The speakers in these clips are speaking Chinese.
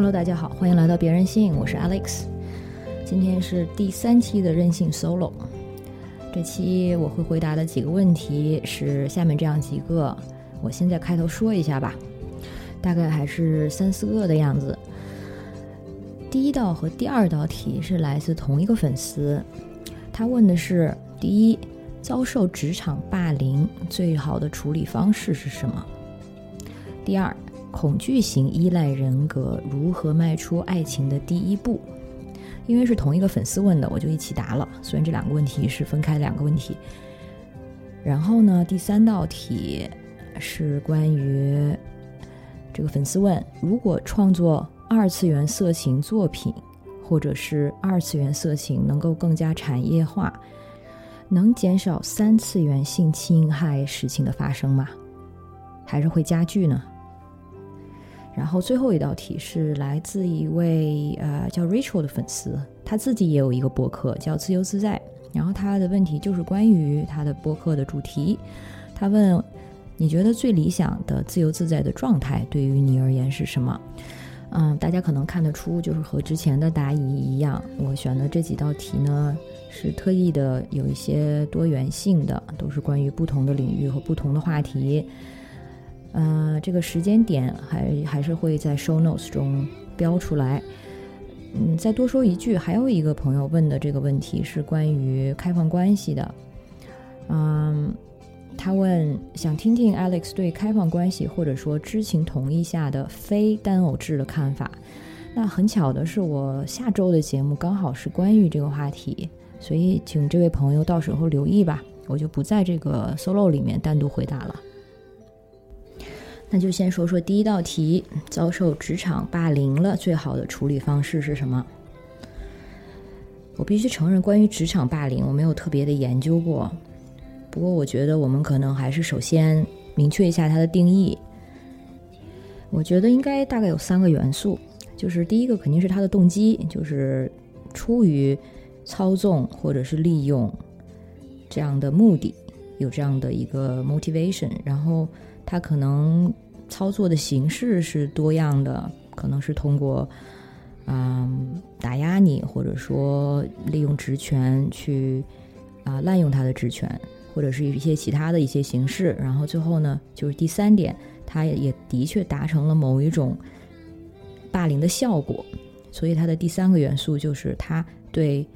Hello，大家好，欢迎来到别任性，我是 Alex。今天是第三期的任性 Solo。这期我会回答的几个问题是下面这样几个，我现在开头说一下吧，大概还是三四个的样子。第一道和第二道题是来自同一个粉丝，他问的是：第一，遭受职场霸凌最好的处理方式是什么？第二。恐惧型依赖人格如何迈出爱情的第一步？因为是同一个粉丝问的，我就一起答了。虽然这两个问题是分开两个问题。然后呢，第三道题是关于这个粉丝问：如果创作二次元色情作品，或者是二次元色情能够更加产业化，能减少三次元性侵害事情的发生吗？还是会加剧呢？然后最后一道题是来自一位呃叫 Rachel 的粉丝，他自己也有一个博客叫自由自在。然后他的问题就是关于他的博客的主题，他问你觉得最理想的自由自在的状态对于你而言是什么？嗯，大家可能看得出，就是和之前的答疑一样，我选的这几道题呢是特意的有一些多元性的，都是关于不同的领域和不同的话题。呃，这个时间点还还是会在 show notes 中标出来。嗯，再多说一句，还有一个朋友问的这个问题是关于开放关系的。嗯，他问想听听 Alex 对开放关系或者说知情同意下的非单偶制的看法。那很巧的是，我下周的节目刚好是关于这个话题，所以请这位朋友到时候留意吧，我就不在这个 solo 里面单独回答了。那就先说说第一道题：遭受职场霸凌了，最好的处理方式是什么？我必须承认，关于职场霸凌，我没有特别的研究过。不过，我觉得我们可能还是首先明确一下它的定义。我觉得应该大概有三个元素，就是第一个肯定是他的动机，就是出于操纵或者是利用这样的目的，有这样的一个 motivation，然后。他可能操作的形式是多样的，可能是通过，嗯，打压你，或者说利用职权去啊滥用他的职权，或者是一些其他的一些形式。然后最后呢，就是第三点，他也也的确达成了某一种霸凌的效果。所以他的第三个元素就是他对。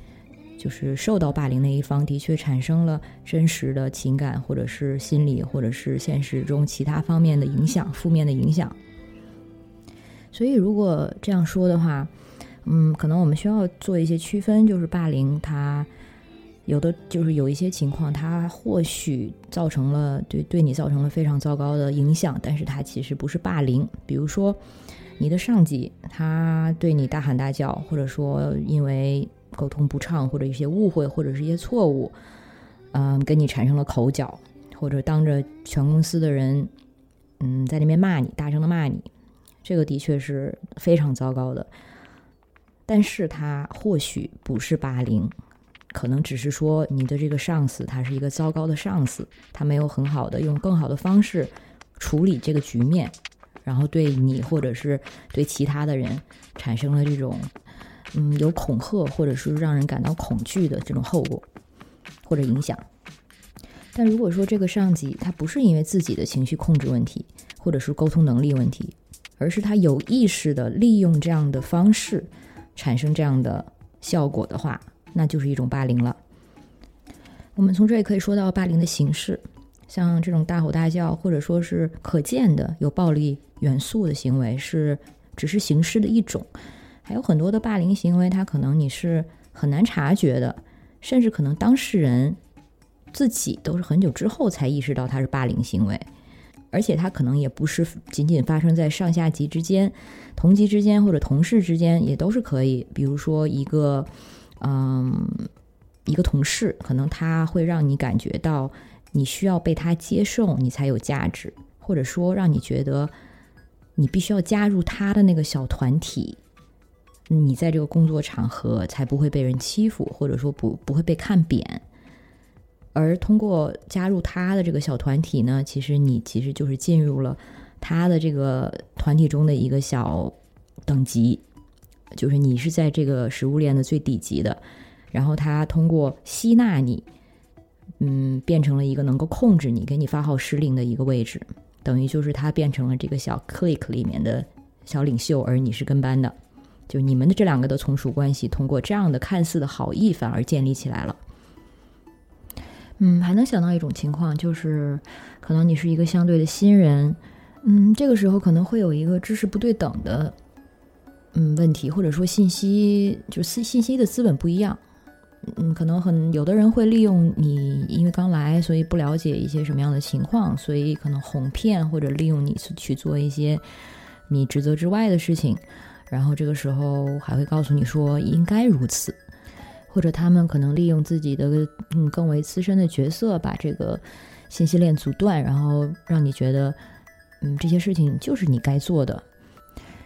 就是受到霸凌那一方的确产生了真实的情感，或者是心理，或者是现实中其他方面的影响，负面的影响。所以，如果这样说的话，嗯，可能我们需要做一些区分，就是霸凌它有的就是有一些情况，它或许造成了对对你造成了非常糟糕的影响，但是它其实不是霸凌。比如说，你的上级他对你大喊大叫，或者说因为。沟通不畅，或者一些误会，或者是一些错误，嗯，跟你产生了口角，或者当着全公司的人，嗯，在那边骂你，大声的骂你，这个的确是非常糟糕的。但是他或许不是霸凌，可能只是说你的这个上司他是一个糟糕的上司，他没有很好的用更好的方式处理这个局面，然后对你或者是对其他的人产生了这种。嗯，有恐吓或者是让人感到恐惧的这种后果或者影响。但如果说这个上级他不是因为自己的情绪控制问题或者是沟通能力问题，而是他有意识的利用这样的方式产生这样的效果的话，那就是一种霸凌了。我们从这里可以说到霸凌的形式，像这种大吼大叫或者说是可见的有暴力元素的行为，是只是形式的一种。还有很多的霸凌行为，他可能你是很难察觉的，甚至可能当事人自己都是很久之后才意识到他是霸凌行为，而且他可能也不是仅仅发生在上下级之间，同级之间或者同事之间也都是可以。比如说一个，嗯，一个同事，可能他会让你感觉到你需要被他接受，你才有价值，或者说让你觉得你必须要加入他的那个小团体。你在这个工作场合才不会被人欺负，或者说不不会被看扁。而通过加入他的这个小团体呢，其实你其实就是进入了他的这个团体中的一个小等级，就是你是在这个食物链的最底级的，然后他通过吸纳你，嗯，变成了一个能够控制你、给你发号施令的一个位置，等于就是他变成了这个小 click 里面的小领袖，而你是跟班的，就你们的这两个的从属关系，通过这样的看似的好意，反而建立起来了。嗯，还能想到一种情况，就是可能你是一个相对的新人，嗯，这个时候可能会有一个知识不对等的，嗯，问题，或者说信息就是信信息的资本不一样，嗯，可能很有的人会利用你，因为刚来，所以不了解一些什么样的情况，所以可能哄骗或者利用你去做一些你职责之外的事情，然后这个时候还会告诉你说应该如此。或者他们可能利用自己的嗯更为资深的角色，把这个信息链阻断，然后让你觉得嗯这些事情就是你该做的，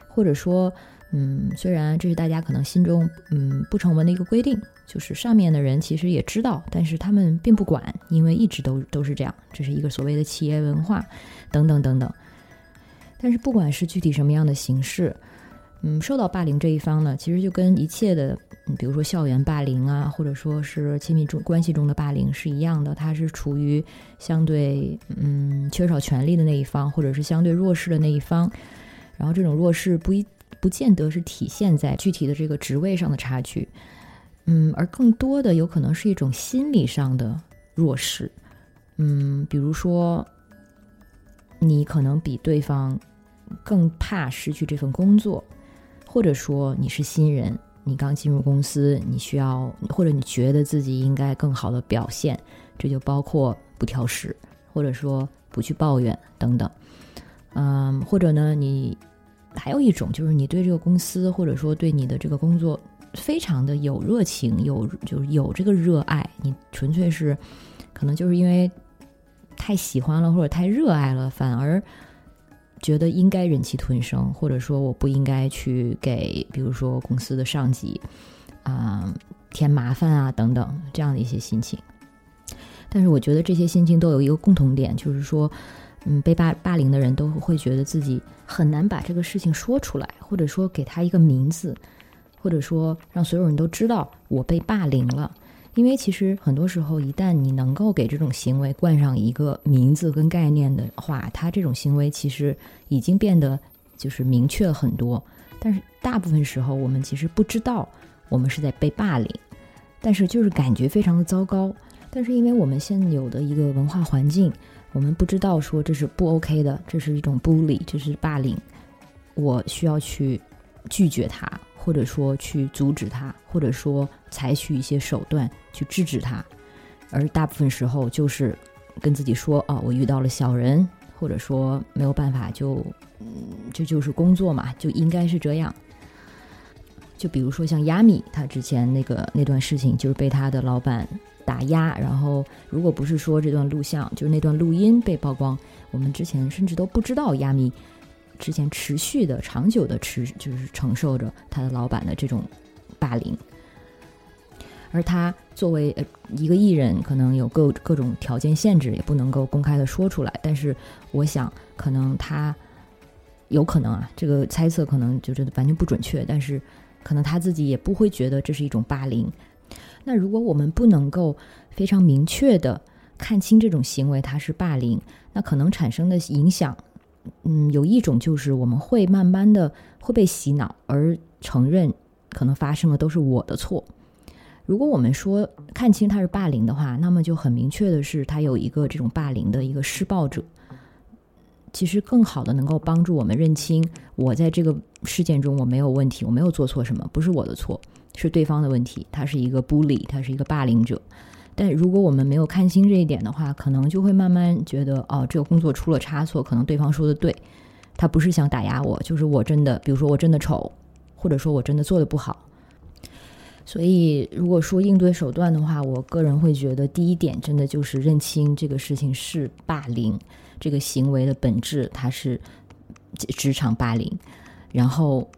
或者说嗯虽然这是大家可能心中嗯不成文的一个规定，就是上面的人其实也知道，但是他们并不管，因为一直都都是这样，这是一个所谓的企业文化等等等等。但是不管是具体什么样的形式。嗯，受到霸凌这一方呢，其实就跟一切的，比如说校园霸凌啊，或者说是亲密中关系中的霸凌是一样的，它是处于相对嗯缺少权利的那一方，或者是相对弱势的那一方。然后这种弱势不一不见得是体现在具体的这个职位上的差距，嗯，而更多的有可能是一种心理上的弱势。嗯，比如说你可能比对方更怕失去这份工作。或者说你是新人，你刚进入公司，你需要或者你觉得自己应该更好的表现，这就包括不挑食，或者说不去抱怨等等。嗯，或者呢，你还有一种就是你对这个公司或者说对你的这个工作非常的有热情，有就是有这个热爱，你纯粹是可能就是因为太喜欢了或者太热爱了，反而。觉得应该忍气吞声，或者说我不应该去给，比如说公司的上级啊添麻烦啊等等这样的一些心情。但是我觉得这些心情都有一个共同点，就是说，嗯，被霸霸凌的人都会觉得自己很难把这个事情说出来，或者说给他一个名字，或者说让所有人都知道我被霸凌了。因为其实很多时候，一旦你能够给这种行为冠上一个名字跟概念的话，它这种行为其实已经变得就是明确了很多。但是大部分时候，我们其实不知道我们是在被霸凌，但是就是感觉非常的糟糕。但是因为我们现有的一个文化环境，我们不知道说这是不 OK 的，这是一种 bully，这是霸凌，我需要去拒绝它。或者说去阻止他，或者说采取一些手段去制止他，而大部分时候就是跟自己说：“哦，我遇到了小人，或者说没有办法，就嗯，这就是工作嘛，就应该是这样。”就比如说像亚米，他之前那个那段事情，就是被他的老板打压，然后如果不是说这段录像，就是那段录音被曝光，我们之前甚至都不知道亚米。之前持续的、长久的持就是承受着他的老板的这种霸凌，而他作为呃一个艺人，可能有各各种条件限制，也不能够公开的说出来。但是，我想可能他有可能啊，这个猜测可能就是完全不准确，但是可能他自己也不会觉得这是一种霸凌。那如果我们不能够非常明确的看清这种行为它是霸凌，那可能产生的影响。嗯，有一种就是我们会慢慢的会被洗脑，而承认可能发生的都是我的错。如果我们说看清他是霸凌的话，那么就很明确的是他有一个这种霸凌的一个施暴者。其实更好的能够帮助我们认清，我在这个事件中我没有问题，我没有做错什么，不是我的错，是对方的问题。他是一个 bully，他是一个霸凌者。但如果我们没有看清这一点的话，可能就会慢慢觉得，哦，这个工作出了差错，可能对方说的对，他不是想打压我，就是我真的，比如说我真的丑，或者说我真的做的不好。所以，如果说应对手段的话，我个人会觉得，第一点真的就是认清这个事情是霸凌，这个行为的本质它是职场霸凌。然后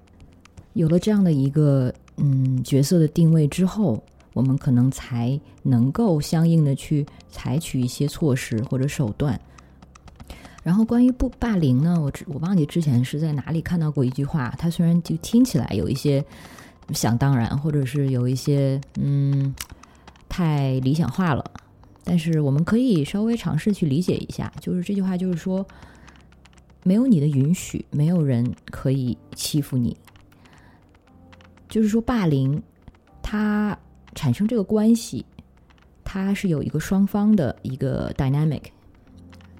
有了这样的一个嗯角色的定位之后。我们可能才能够相应的去采取一些措施或者手段，然后关于不霸凌呢，我我忘记之前是在哪里看到过一句话，它虽然就听起来有一些想当然，或者是有一些嗯太理想化了，但是我们可以稍微尝试去理解一下，就是这句话就是说，没有你的允许，没有人可以欺负你。就是说，霸凌它产生这个关系，它是有一个双方的一个 dynamic。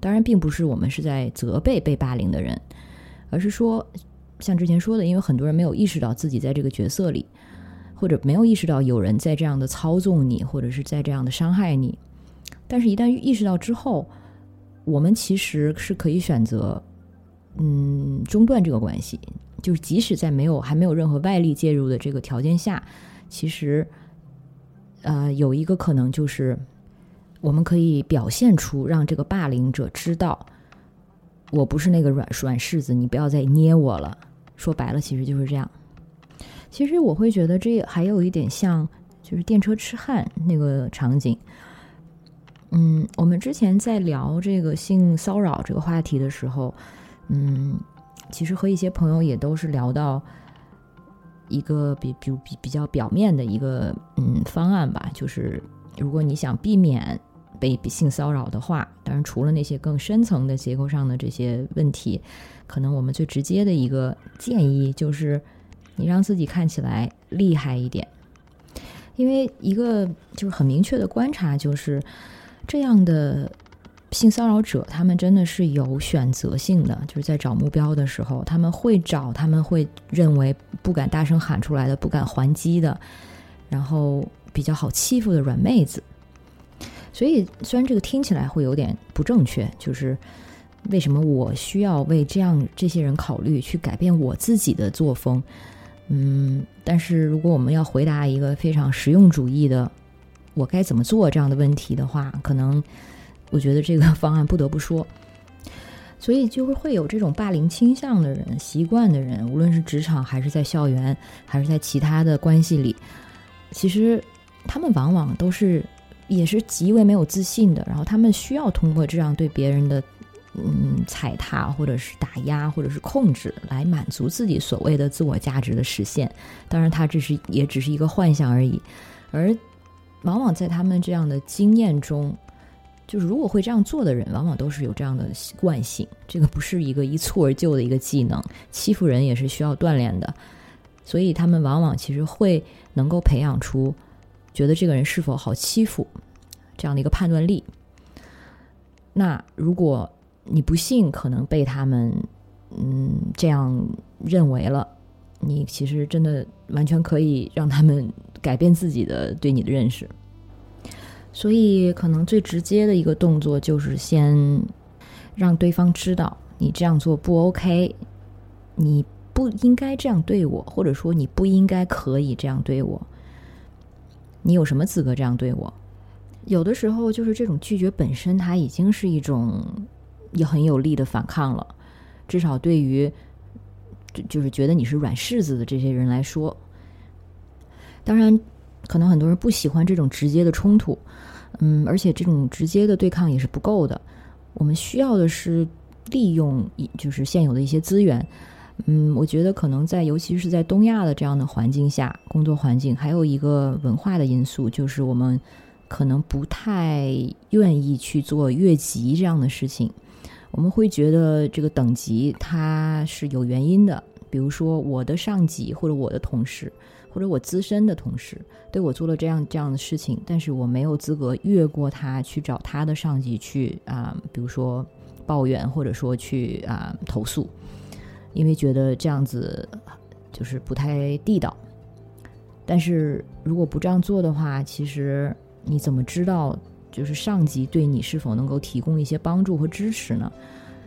当然，并不是我们是在责备被霸凌的人，而是说，像之前说的，因为很多人没有意识到自己在这个角色里，或者没有意识到有人在这样的操纵你，或者是在这样的伤害你。但是，一旦意识到之后，我们其实是可以选择，嗯，中断这个关系。就是即使在没有还没有任何外力介入的这个条件下，其实，呃，有一个可能就是。我们可以表现出让这个霸凌者知道，我不是那个软软柿子，你不要再捏我了。说白了，其实就是这样。其实我会觉得这还有一点像，就是电车痴汉那个场景。嗯，我们之前在聊这个性骚扰这个话题的时候，嗯，其实和一些朋友也都是聊到一个比比比比较表面的一个嗯方案吧，就是如果你想避免。被性骚扰的话，当然除了那些更深层的结构上的这些问题，可能我们最直接的一个建议就是，你让自己看起来厉害一点。因为一个就是很明确的观察，就是这样的性骚扰者，他们真的是有选择性的，就是在找目标的时候，他们会找他们会认为不敢大声喊出来的、不敢还击的，然后比较好欺负的软妹子。所以，虽然这个听起来会有点不正确，就是为什么我需要为这样这些人考虑，去改变我自己的作风？嗯，但是如果我们要回答一个非常实用主义的“我该怎么做”这样的问题的话，可能我觉得这个 方案不得不说。所以，就是会有这种霸凌倾向的人、习惯的人，无论是职场还是在校园，还是在其他的关系里，其实他们往往都是。也是极为没有自信的，然后他们需要通过这样对别人的嗯踩踏，或者是打压，或者是控制，来满足自己所谓的自我价值的实现。当然，他这是也只是一个幻想而已。而往往在他们这样的经验中，就是如果会这样做的人，往往都是有这样的惯性。这个不是一个一蹴而就的一个技能，欺负人也是需要锻炼的。所以他们往往其实会能够培养出。觉得这个人是否好欺负，这样的一个判断力。那如果你不幸可能被他们嗯这样认为了，你其实真的完全可以让他们改变自己的对你的认识。所以，可能最直接的一个动作就是先让对方知道你这样做不 OK，你不应该这样对我，或者说你不应该可以这样对我。你有什么资格这样对我？有的时候，就是这种拒绝本身，它已经是一种也很有力的反抗了。至少对于就是觉得你是软柿子的这些人来说，当然，可能很多人不喜欢这种直接的冲突，嗯，而且这种直接的对抗也是不够的。我们需要的是利用就是现有的一些资源。嗯，我觉得可能在，尤其是在东亚的这样的环境下，工作环境还有一个文化的因素，就是我们可能不太愿意去做越级这样的事情。我们会觉得这个等级它是有原因的，比如说我的上级或者我的同事或者我资深的同事对我做了这样这样的事情，但是我没有资格越过他去找他的上级去啊，比如说抱怨或者说去啊投诉。因为觉得这样子就是不太地道，但是如果不这样做的话，其实你怎么知道就是上级对你是否能够提供一些帮助和支持呢？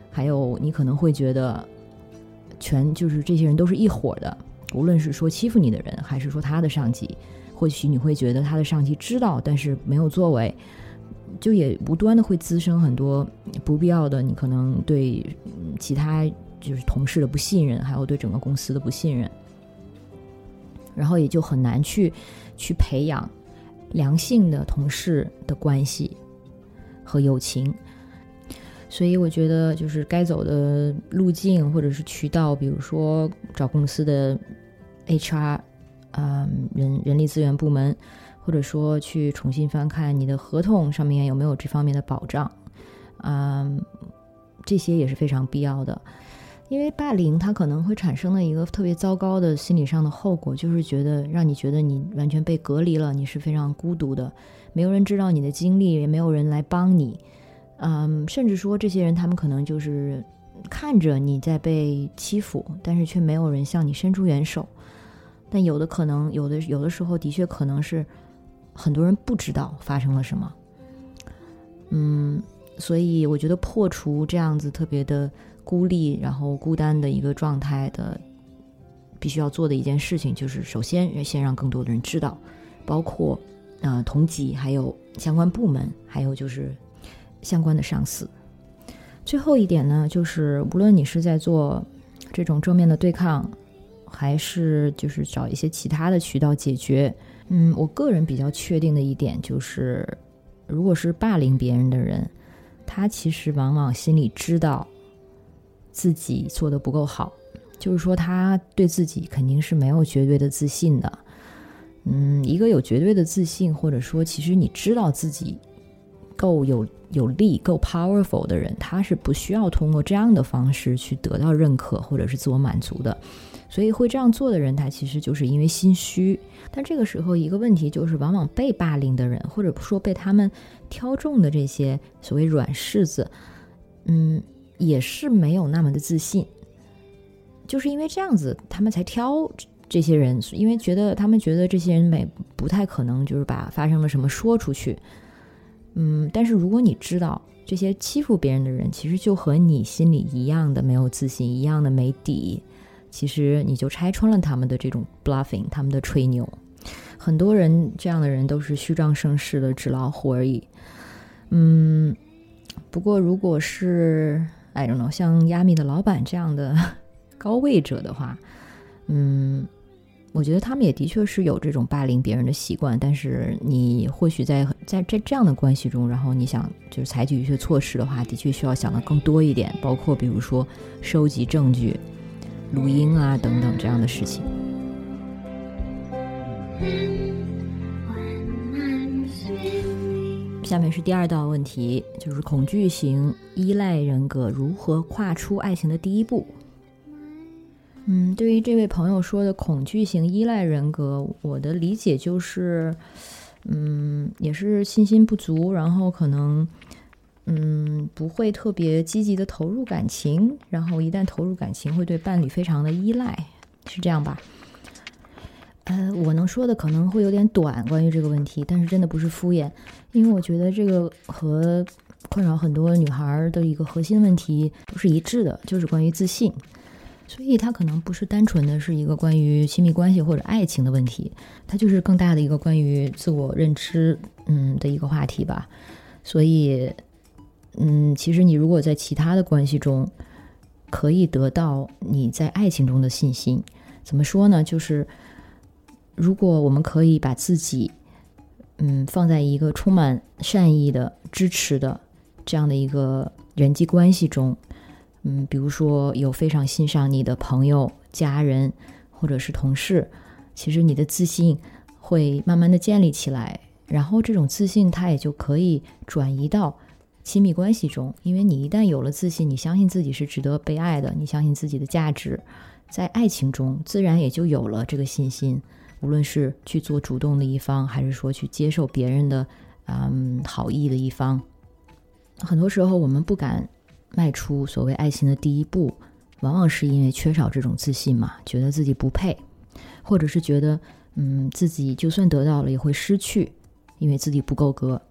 还有，你可能会觉得全就是这些人都是一伙的，无论是说欺负你的人，还是说他的上级，或许你会觉得他的上级知道，但是没有作为，就也无端的会滋生很多不必要的，你可能对其他。就是同事的不信任，还有对整个公司的不信任，然后也就很难去去培养良性的同事的关系和友情。所以我觉得就是该走的路径或者是渠道，比如说找公司的 HR，嗯，人人力资源部门，或者说去重新翻看你的合同上面有没有这方面的保障，嗯，这些也是非常必要的。因为霸凌它可能会产生的一个特别糟糕的心理上的后果，就是觉得让你觉得你完全被隔离了，你是非常孤独的，没有人知道你的经历，也没有人来帮你，嗯，甚至说这些人他们可能就是看着你在被欺负，但是却没有人向你伸出援手。但有的可能，有的有的时候的确可能是很多人不知道发生了什么，嗯，所以我觉得破除这样子特别的。孤立，然后孤单的一个状态的，必须要做的一件事情，就是首先先让更多的人知道，包括呃同级，还有相关部门，还有就是相关的上司。最后一点呢，就是无论你是在做这种正面的对抗，还是就是找一些其他的渠道解决，嗯，我个人比较确定的一点就是，如果是霸凌别人的人，他其实往往心里知道。自己做的不够好，就是说他对自己肯定是没有绝对的自信的。嗯，一个有绝对的自信，或者说其实你知道自己够有有力、够 powerful 的人，他是不需要通过这样的方式去得到认可或者是自我满足的。所以会这样做的人，他其实就是因为心虚。但这个时候一个问题就是，往往被霸凌的人，或者说被他们挑中的这些所谓软柿子，嗯。也是没有那么的自信，就是因为这样子，他们才挑这些人，因为觉得他们觉得这些人没不太可能，就是把发生了什么说出去。嗯，但是如果你知道这些欺负别人的人，其实就和你心里一样的没有自信，一样的没底，其实你就拆穿了他们的这种 bluffing，他们的吹牛。很多人这样的人都是虚张声势的纸老虎而已。嗯，不过如果是。I don't know，像亚米的老板这样的高位者的话，嗯，我觉得他们也的确是有这种霸凌别人的习惯。但是你或许在在在这样的关系中，然后你想就是采取一些措施的话，的确需要想的更多一点，包括比如说收集证据、录音啊等等这样的事情。下面是第二道问题，就是恐惧型依赖人格如何跨出爱情的第一步。嗯，对于这位朋友说的恐惧型依赖人格，我的理解就是，嗯，也是信心不足，然后可能，嗯，不会特别积极的投入感情，然后一旦投入感情，会对伴侣非常的依赖，是这样吧？呃，我能说的可能会有点短，关于这个问题，但是真的不是敷衍，因为我觉得这个和困扰很多女孩的一个核心问题都是一致的，就是关于自信，所以它可能不是单纯的是一个关于亲密关系或者爱情的问题，它就是更大的一个关于自我认知，嗯的一个话题吧。所以，嗯，其实你如果在其他的关系中可以得到你在爱情中的信心，怎么说呢？就是。如果我们可以把自己，嗯，放在一个充满善意的、支持的这样的一个人际关系中，嗯，比如说有非常欣赏你的朋友、家人或者是同事，其实你的自信会慢慢的建立起来，然后这种自信它也就可以转移到亲密关系中，因为你一旦有了自信，你相信自己是值得被爱的，你相信自己的价值，在爱情中自然也就有了这个信心。无论是去做主动的一方，还是说去接受别人的，嗯，好意的一方，很多时候我们不敢迈出所谓爱情的第一步，往往是因为缺少这种自信嘛，觉得自己不配，或者是觉得，嗯，自己就算得到了也会失去，因为自己不够格。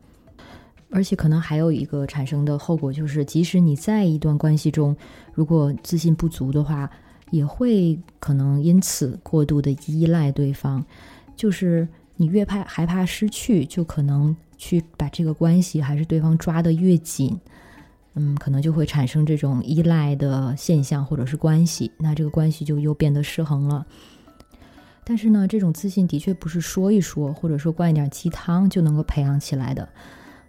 而且可能还有一个产生的后果就是，即使你在一段关系中，如果自信不足的话。也会可能因此过度的依赖对方，就是你越怕害怕失去，就可能去把这个关系还是对方抓得越紧，嗯，可能就会产生这种依赖的现象或者是关系，那这个关系就又变得失衡了。但是呢，这种自信的确不是说一说或者说灌一点鸡汤就能够培养起来的，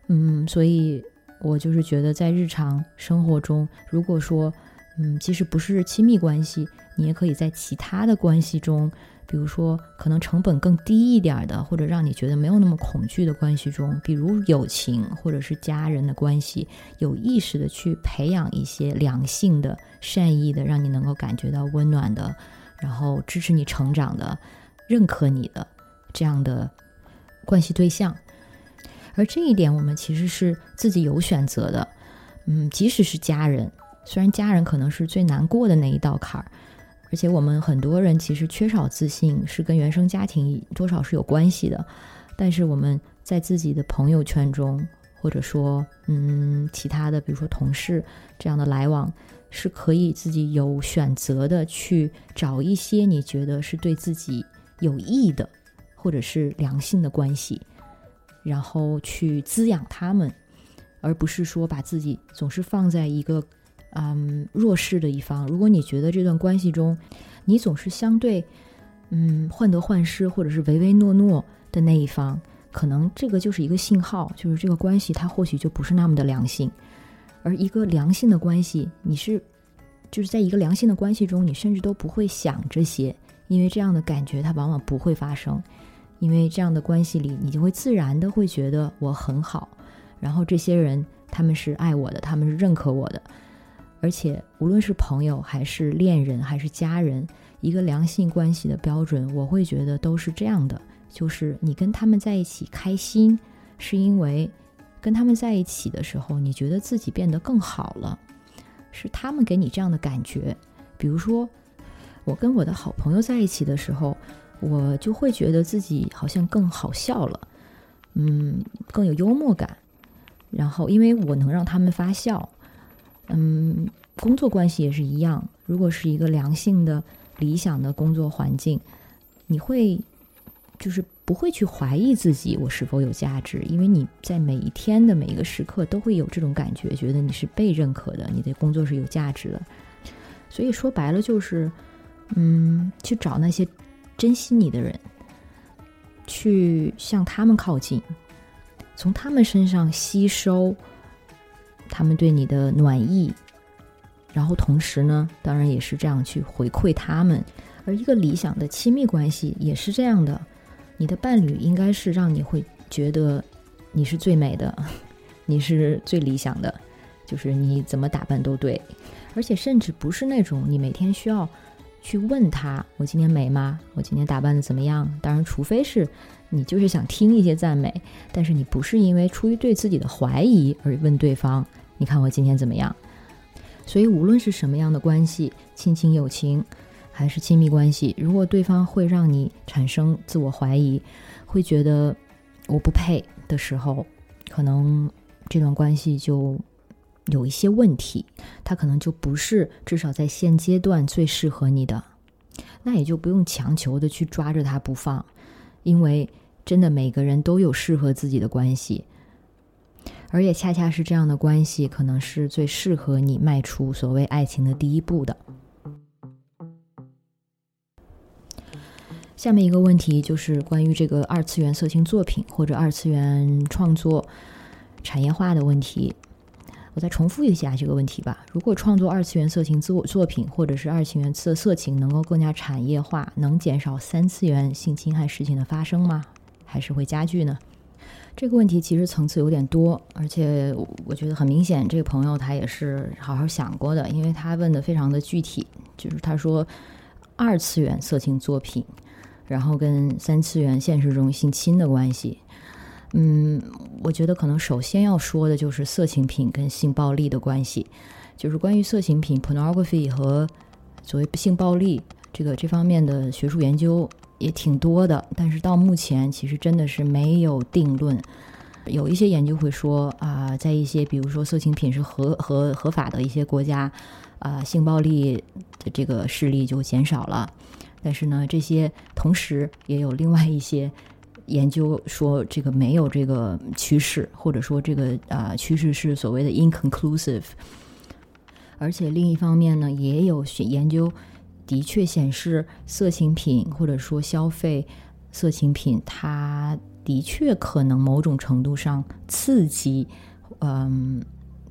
嗯，所以我就是觉得在日常生活中，如果说，嗯，即使不是亲密关系，你也可以在其他的关系中，比如说可能成本更低一点的，或者让你觉得没有那么恐惧的关系中，比如友情或者是家人的关系，有意识的去培养一些良性的、善意的，让你能够感觉到温暖的，然后支持你成长的、认可你的这样的关系对象。而这一点，我们其实是自己有选择的，嗯，即使是家人，虽然家人可能是最难过的那一道坎儿，而且我们很多人其实缺少自信，是跟原生家庭多少是有关系的，但是我们在自己的朋友圈中，或者说，嗯，其他的，比如说同事这样的来往，是可以自己有选择的去找一些你觉得是对自己有益的，或者是良性的关系。然后去滋养他们，而不是说把自己总是放在一个嗯弱势的一方。如果你觉得这段关系中，你总是相对嗯患得患失或者是唯唯诺诺的那一方，可能这个就是一个信号，就是这个关系它或许就不是那么的良性。而一个良性的关系，你是就是在一个良性的关系中，你甚至都不会想这些，因为这样的感觉它往往不会发生。因为这样的关系里，你就会自然的会觉得我很好，然后这些人他们是爱我的，他们是认可我的，而且无论是朋友还是恋人还是家人，一个良性关系的标准，我会觉得都是这样的，就是你跟他们在一起开心，是因为跟他们在一起的时候，你觉得自己变得更好了，是他们给你这样的感觉。比如说，我跟我的好朋友在一起的时候。我就会觉得自己好像更好笑了，嗯，更有幽默感。然后，因为我能让他们发笑，嗯，工作关系也是一样。如果是一个良性的、理想的工作环境，你会就是不会去怀疑自己我是否有价值，因为你在每一天的每一个时刻都会有这种感觉，觉得你是被认可的，你的工作是有价值的。所以说白了就是，嗯，去找那些。珍惜你的人，去向他们靠近，从他们身上吸收他们对你的暖意，然后同时呢，当然也是这样去回馈他们。而一个理想的亲密关系也是这样的，你的伴侣应该是让你会觉得你是最美的，你是最理想的，就是你怎么打扮都对，而且甚至不是那种你每天需要。去问他，我今天美吗？我今天打扮的怎么样？当然，除非是你就是想听一些赞美，但是你不是因为出于对自己的怀疑而问对方，你看我今天怎么样？所以，无论是什么样的关系，亲情、友情，还是亲密关系，如果对方会让你产生自我怀疑，会觉得我不配的时候，可能这段关系就。有一些问题，他可能就不是至少在现阶段最适合你的，那也就不用强求的去抓着他不放，因为真的每个人都有适合自己的关系，而也恰恰是这样的关系，可能是最适合你迈出所谓爱情的第一步的。下面一个问题就是关于这个二次元色情作品或者二次元创作产业化的问题。我再重复一下这个问题吧。如果创作二次元色情自我作品，或者是二次元色色情能够更加产业化，能减少三次元性侵害事情的发生吗？还是会加剧呢？这个问题其实层次有点多，而且我觉得很明显，这个朋友他也是好好想过的，因为他问的非常的具体，就是他说二次元色情作品，然后跟三次元现实中性侵的关系。嗯，我觉得可能首先要说的就是色情品跟性暴力的关系，就是关于色情品 （pornography） 和所谓性暴力这个这方面的学术研究也挺多的，但是到目前其实真的是没有定论。有一些研究会说啊，在一些比如说色情品是合合合法的一些国家，啊，性暴力的这个势力就减少了。但是呢，这些同时也有另外一些。研究说这个没有这个趋势，或者说这个啊趋势是所谓的 inconclusive。而且另一方面呢，也有研究的确显示，色情品或者说消费色情品，它的确可能某种程度上刺激嗯，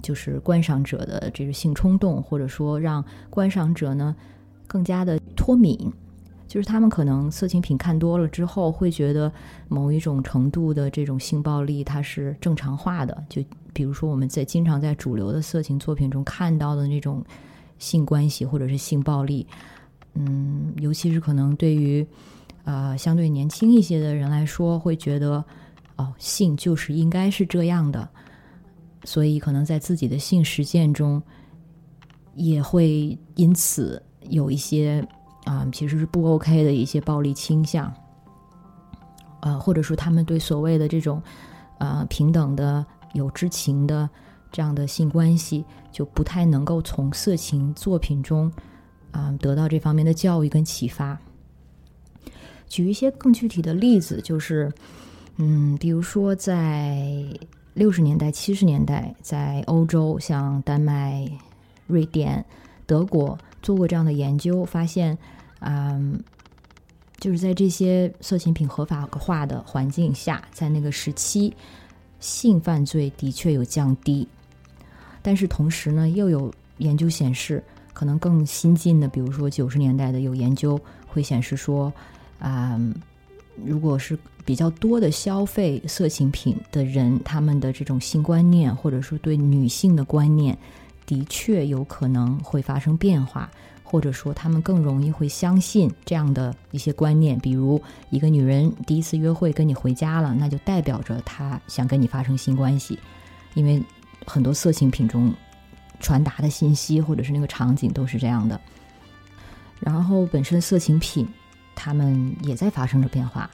就是观赏者的这个性冲动，或者说让观赏者呢更加的脱敏。就是他们可能色情品看多了之后，会觉得某一种程度的这种性暴力它是正常化的。就比如说我们在经常在主流的色情作品中看到的那种性关系或者是性暴力，嗯，尤其是可能对于呃相对年轻一些的人来说，会觉得哦，性就是应该是这样的，所以可能在自己的性实践中也会因此有一些。啊，其实是不 OK 的一些暴力倾向，呃，或者说他们对所谓的这种呃平等的、有知情的这样的性关系，就不太能够从色情作品中啊得到这方面的教育跟启发。举一些更具体的例子，就是嗯，比如说在六十年代、七十年代，在欧洲，像丹麦、瑞典、德国。做过这样的研究，发现，嗯，就是在这些色情品合法化的环境下，在那个时期，性犯罪的确有降低。但是同时呢，又有研究显示，可能更新进的，比如说九十年代的有研究会显示说，啊，如果是比较多的消费色情品的人，他们的这种性观念，或者说对女性的观念。的确有可能会发生变化，或者说他们更容易会相信这样的一些观念，比如一个女人第一次约会跟你回家了，那就代表着她想跟你发生性关系，因为很多色情品中传达的信息或者是那个场景都是这样的。然后本身色情品，他们也在发生着变化，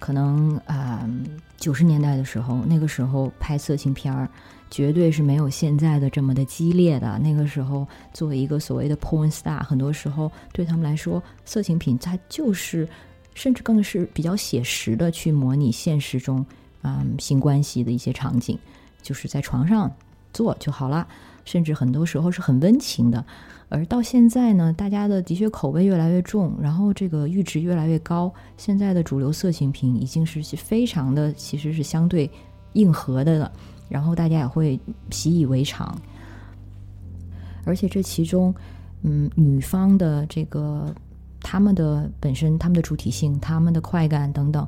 可能啊九十年代的时候，那个时候拍色情片儿。绝对是没有现在的这么的激烈的。那个时候，作为一个所谓的 porn star，很多时候对他们来说，色情品它就是，甚至更是比较写实的去模拟现实中，嗯，性关系的一些场景，就是在床上做就好了。甚至很多时候是很温情的。而到现在呢，大家的的确口味越来越重，然后这个阈值越来越高。现在的主流色情品已经是非常的，其实是相对硬核的了。然后大家也会习以为常，而且这其中，嗯，女方的这个他们的本身、他们的主体性、他们的快感等等，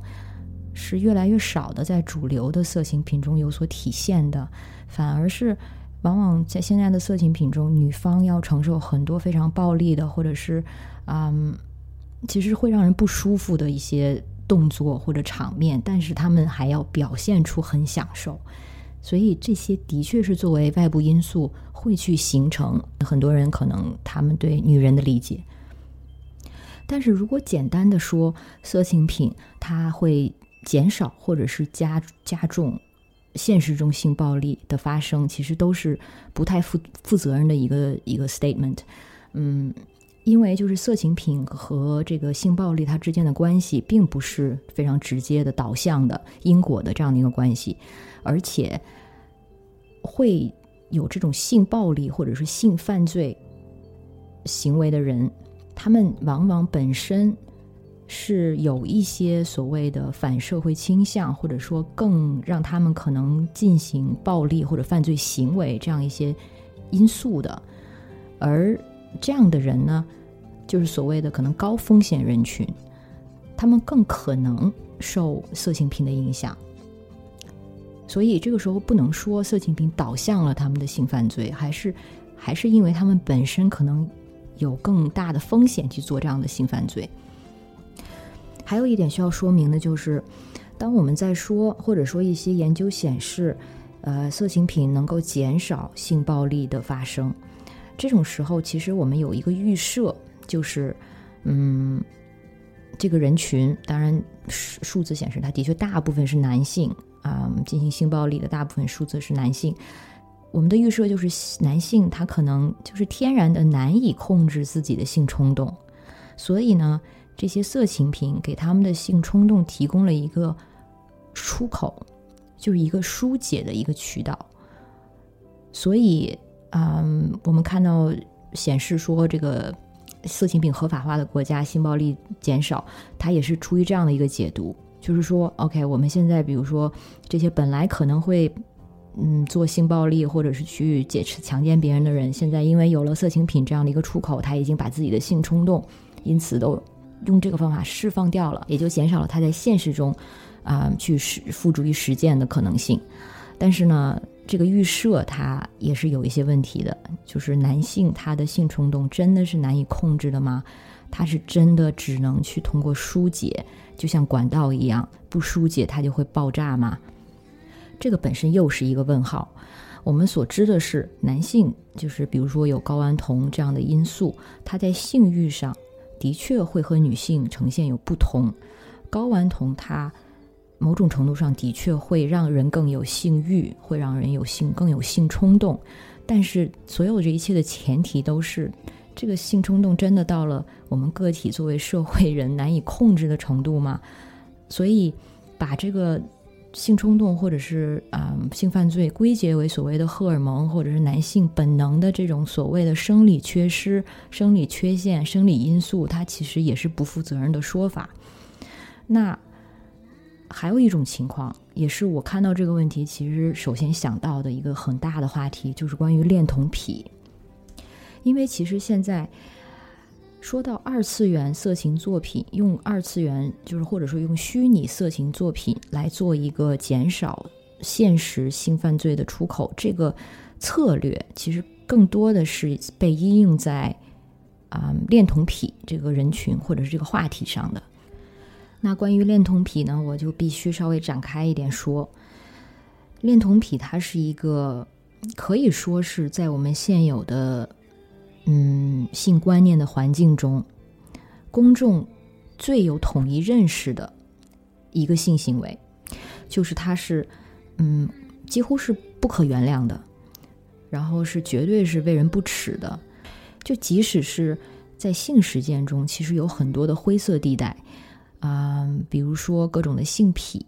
是越来越少的在主流的色情品中有所体现的，反而是往往在现在的色情品中，女方要承受很多非常暴力的，或者是嗯，其实会让人不舒服的一些动作或者场面，但是他们还要表现出很享受。所以这些的确是作为外部因素会去形成很多人可能他们对女人的理解。但是如果简单的说，色情品它会减少或者是加加重现实中性暴力的发生，其实都是不太负负责任的一个一个 statement。嗯，因为就是色情品和这个性暴力它之间的关系并不是非常直接的导向的因果的这样的一个关系。而且会有这种性暴力或者是性犯罪行为的人，他们往往本身是有一些所谓的反社会倾向，或者说更让他们可能进行暴力或者犯罪行为这样一些因素的。而这样的人呢，就是所谓的可能高风险人群，他们更可能受色情品的影响。所以这个时候不能说色情品导向了他们的性犯罪，还是还是因为他们本身可能有更大的风险去做这样的性犯罪。还有一点需要说明的就是，当我们在说或者说一些研究显示，呃，色情品能够减少性暴力的发生，这种时候其实我们有一个预设，就是嗯，这个人群当然数数字显示，它的确大部分是男性。啊，进行性暴力的大部分数字是男性。我们的预设就是男性他可能就是天然的难以控制自己的性冲动，所以呢，这些色情品给他们的性冲动提供了一个出口，就是一个疏解的一个渠道。所以，嗯，我们看到显示说这个色情品合法化的国家性暴力减少，它也是出于这样的一个解读。就是说，OK，我们现在比如说这些本来可能会嗯做性暴力或者是去劫持强奸别人的人，现在因为有了色情品这样的一个出口，他已经把自己的性冲动因此都用这个方法释放掉了，也就减少了他在现实中啊去实付诸于实践的可能性。但是呢，这个预设它也是有一些问题的，就是男性他的性冲动真的是难以控制的吗？他是真的只能去通过疏解，就像管道一样，不疏解它就会爆炸吗？这个本身又是一个问号。我们所知的是，男性就是比如说有睾丸酮这样的因素，他在性欲上的确会和女性呈现有不同。睾丸酮它。某种程度上的确会让人更有性欲，会让人有性更有性冲动，但是所有这一切的前提都是，这个性冲动真的到了我们个体作为社会人难以控制的程度吗？所以把这个性冲动或者是啊性犯罪归结为所谓的荷尔蒙或者是男性本能的这种所谓的生理缺失、生理缺陷、生理因素，它其实也是不负责任的说法。那。还有一种情况，也是我看到这个问题，其实首先想到的一个很大的话题，就是关于恋童癖。因为其实现在说到二次元色情作品，用二次元就是或者说用虚拟色情作品来做一个减少现实性犯罪的出口，这个策略其实更多的是被应用在啊恋童癖这个人群或者是这个话题上的。那关于恋童癖呢，我就必须稍微展开一点说。恋童癖它是一个可以说是在我们现有的嗯性观念的环境中，公众最有统一认识的一个性行为，就是它是嗯几乎是不可原谅的，然后是绝对是为人不耻的。就即使是在性实践中，其实有很多的灰色地带。啊，比如说各种的性癖，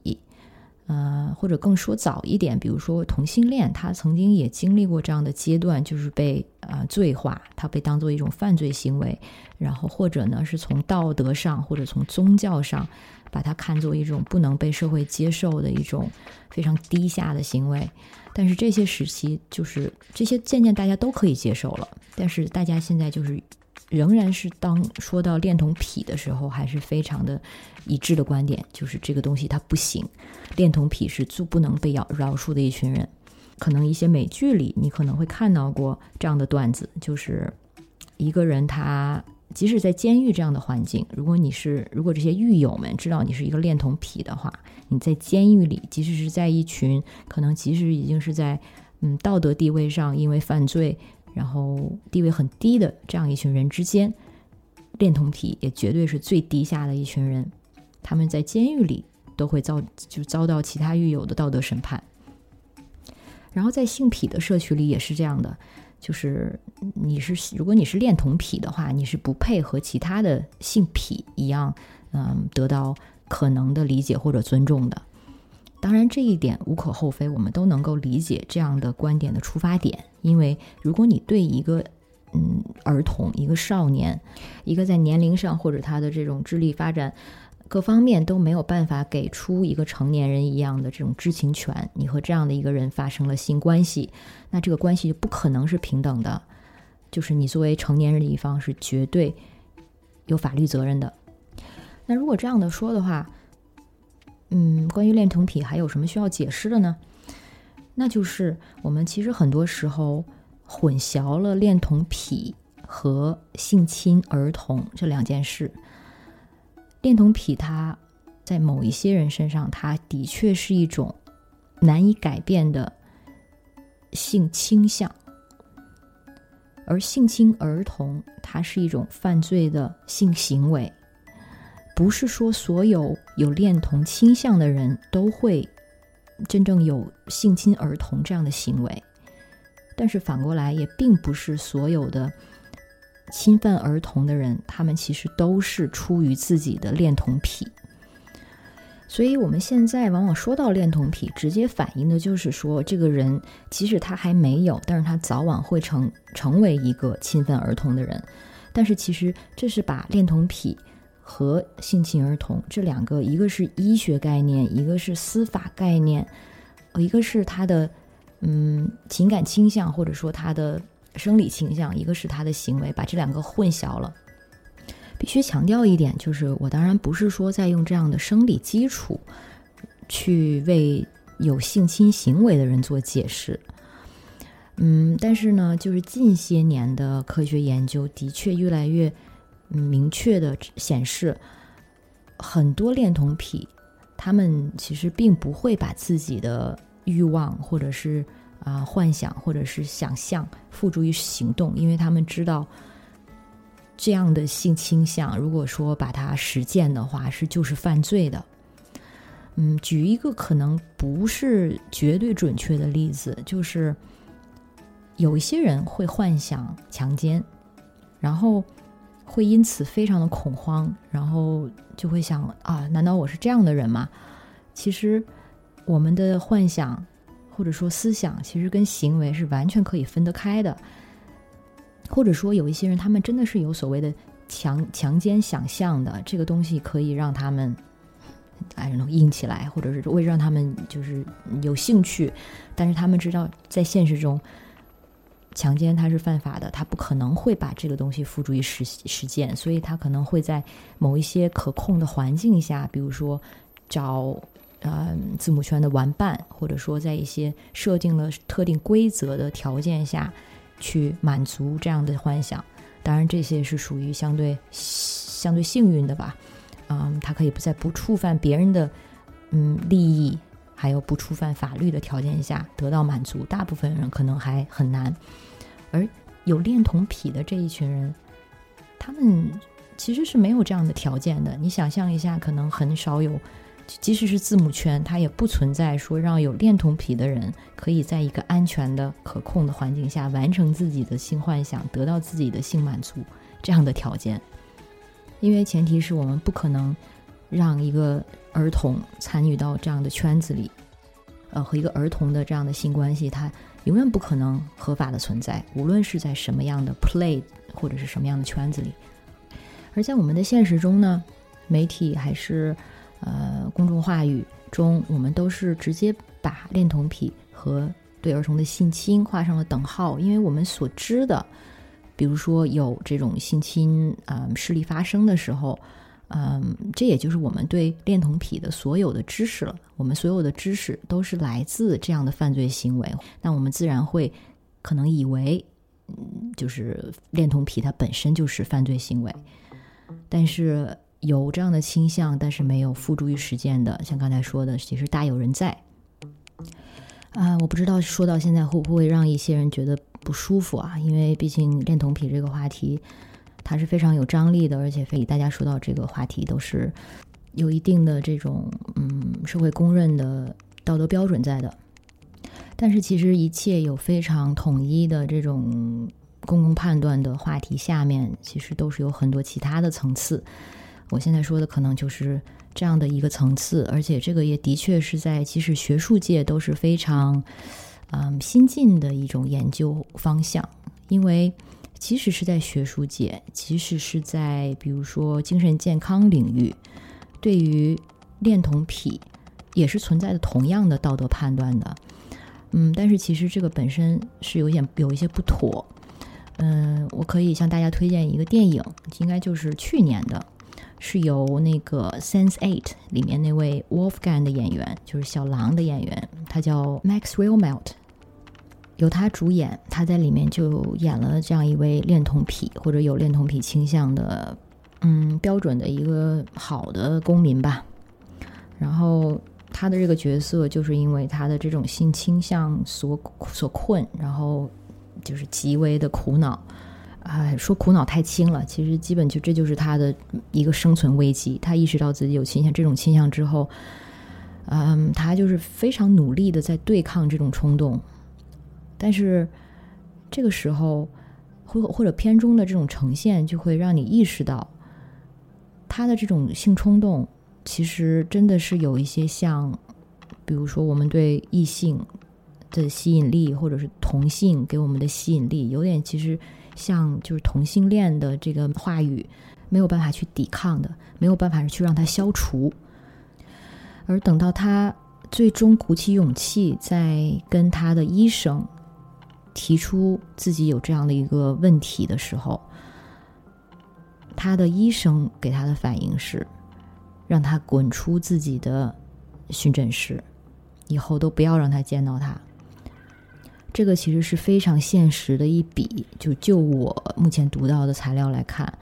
呃，或者更说早一点，比如说同性恋，他曾经也经历过这样的阶段，就是被啊罪化，他被当做一种犯罪行为，然后或者呢是从道德上或者从宗教上，把它看作一种不能被社会接受的一种非常低下的行为。但是这些时期，就是这些渐渐大家都可以接受了，但是大家现在就是。仍然是当说到恋童癖的时候，还是非常的一致的观点，就是这个东西它不行，恋童癖是最不能被饶饶恕的一群人。可能一些美剧里你可能会看到过这样的段子，就是一个人他即使在监狱这样的环境，如果你是如果这些狱友们知道你是一个恋童癖的话，你在监狱里，即使是在一群可能即使已经是在嗯道德地位上因为犯罪。然后地位很低的这样一群人之间，恋童癖也绝对是最低下的一群人，他们在监狱里都会遭就遭到其他狱友的道德审判。然后在性癖的社区里也是这样的，就是你是如果你是恋童癖的话，你是不配和其他的性癖一样，嗯，得到可能的理解或者尊重的。当然，这一点无可厚非，我们都能够理解这样的观点的出发点。因为如果你对一个嗯儿童、一个少年、一个在年龄上或者他的这种智力发展各方面都没有办法给出一个成年人一样的这种知情权，你和这样的一个人发生了性关系，那这个关系就不可能是平等的。就是你作为成年人的一方是绝对有法律责任的。那如果这样的说的话。嗯，关于恋童癖还有什么需要解释的呢？那就是我们其实很多时候混淆了恋童癖和性侵儿童这两件事。恋童癖它在某一些人身上，它的确是一种难以改变的性倾向，而性侵儿童它是一种犯罪的性行为。不是说所有有恋童倾向的人都会真正有性侵儿童这样的行为，但是反过来也并不是所有的侵犯儿童的人，他们其实都是出于自己的恋童癖。所以我们现在往往说到恋童癖，直接反映的就是说，这个人即使他还没有，但是他早晚会成成为一个侵犯儿童的人。但是其实这是把恋童癖。和性侵儿童这两个，一个是医学概念，一个是司法概念，一个是他的嗯情感倾向或者说他的生理倾向，一个是他的行为，把这两个混淆了。必须强调一点，就是我当然不是说在用这样的生理基础去为有性侵行为的人做解释。嗯，但是呢，就是近些年的科学研究的确越来越嗯明确的显示，很多恋童癖，他们其实并不会把自己的欲望或者是啊幻想或者是想象付诸于行动，因为他们知道。这样的性倾向，如果说把它实践的话，是就是犯罪的。嗯，举一个可能不是绝对准确的例子，就是有一些人会幻想强奸，然后会因此非常的恐慌，然后就会想啊，难道我是这样的人吗？其实，我们的幻想或者说思想，其实跟行为是完全可以分得开的。或者说，有一些人，他们真的是有所谓的强强奸想象的，这个东西可以让他们哎能硬起来，或者是为让他们就是有兴趣。但是他们知道，在现实中，强奸他是犯法的，他不可能会把这个东西付诸于实实践，所以他可能会在某一些可控的环境下，比如说找呃字母圈的玩伴，或者说在一些设定了特定规则的条件下。去满足这样的幻想，当然这些是属于相对相对幸运的吧，嗯，他可以不在不触犯别人的嗯利益，还有不触犯法律的条件下得到满足。大部分人可能还很难，而有恋童癖的这一群人，他们其实是没有这样的条件的。你想象一下，可能很少有。即使是字母圈，它也不存在说让有恋童癖的人可以在一个安全的、可控的环境下完成自己的性幻想，得到自己的性满足这样的条件。因为前提是我们不可能让一个儿童参与到这样的圈子里，呃，和一个儿童的这样的性关系，它永远不可能合法的存在，无论是在什么样的 play 或者是什么样的圈子里。而在我们的现实中呢，媒体还是。呃，公众话语中，我们都是直接把恋童癖和对儿童的性侵画上了等号，因为我们所知的，比如说有这种性侵啊事例发生的时候，嗯，这也就是我们对恋童癖的所有的知识了。我们所有的知识都是来自这样的犯罪行为，那我们自然会可能以为，嗯，就是恋童癖它本身就是犯罪行为，但是。有这样的倾向，但是没有付诸于实践的，像刚才说的，其实大有人在。啊，我不知道说到现在会不会让一些人觉得不舒服啊？因为毕竟恋童癖这个话题，它是非常有张力的，而且非大家说到这个话题都是有一定的这种嗯社会公认的道德标准在的。但是其实一切有非常统一的这种公共判断的话题下面，其实都是有很多其他的层次。我现在说的可能就是这样的一个层次，而且这个也的确是在即使学术界都是非常嗯新进的一种研究方向，因为即使是在学术界，即使是在比如说精神健康领域，对于恋童癖也是存在的同样的道德判断的，嗯，但是其实这个本身是有点有一些不妥，嗯，我可以向大家推荐一个电影，应该就是去年的。是由那个《Sense Eight》里面那位 Wolfgang 的演员，就是小狼的演员，他叫 Maxwell Melt 由他主演。他在里面就演了这样一位恋童癖或者有恋童癖倾向的，嗯，标准的一个好的公民吧。然后他的这个角色就是因为他的这种性倾向所所困，然后就是极为的苦恼。哎，说苦恼太轻了，其实基本就这就是他的一个生存危机。他意识到自己有倾向这种倾向之后，嗯，他就是非常努力的在对抗这种冲动。但是这个时候，或或者片中的这种呈现，就会让你意识到，他的这种性冲动其实真的是有一些像，比如说我们对异性的吸引力，或者是同性给我们的吸引力，有点其实。像就是同性恋的这个话语，没有办法去抵抗的，没有办法去让它消除。而等到他最终鼓起勇气，在跟他的医生提出自己有这样的一个问题的时候，他的医生给他的反应是，让他滚出自己的巡诊室，以后都不要让他见到他。这个其实是非常现实的一笔，就就我目前读到的材料来看，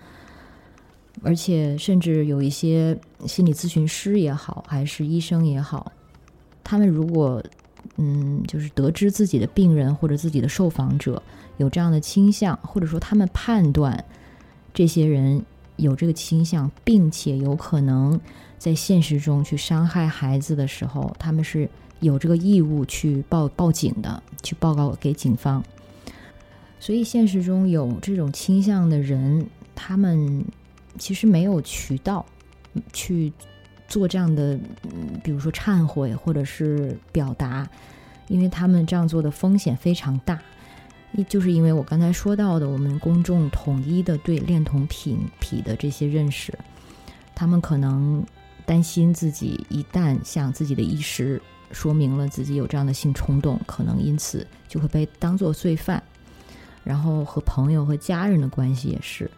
而且甚至有一些心理咨询师也好，还是医生也好，他们如果嗯，就是得知自己的病人或者自己的受访者有这样的倾向，或者说他们判断这些人有这个倾向，并且有可能在现实中去伤害孩子的时候，他们是。有这个义务去报报警的，去报告给警方。所以现实中有这种倾向的人，他们其实没有渠道去做这样的，比如说忏悔或者是表达，因为他们这样做的风险非常大。一就是因为我刚才说到的，我们公众统一的对恋童癖癖的这些认识，他们可能担心自己一旦向自己的医师。说明了自己有这样的性冲动，可能因此就会被当做罪犯。然后和朋友和家人的关系也是，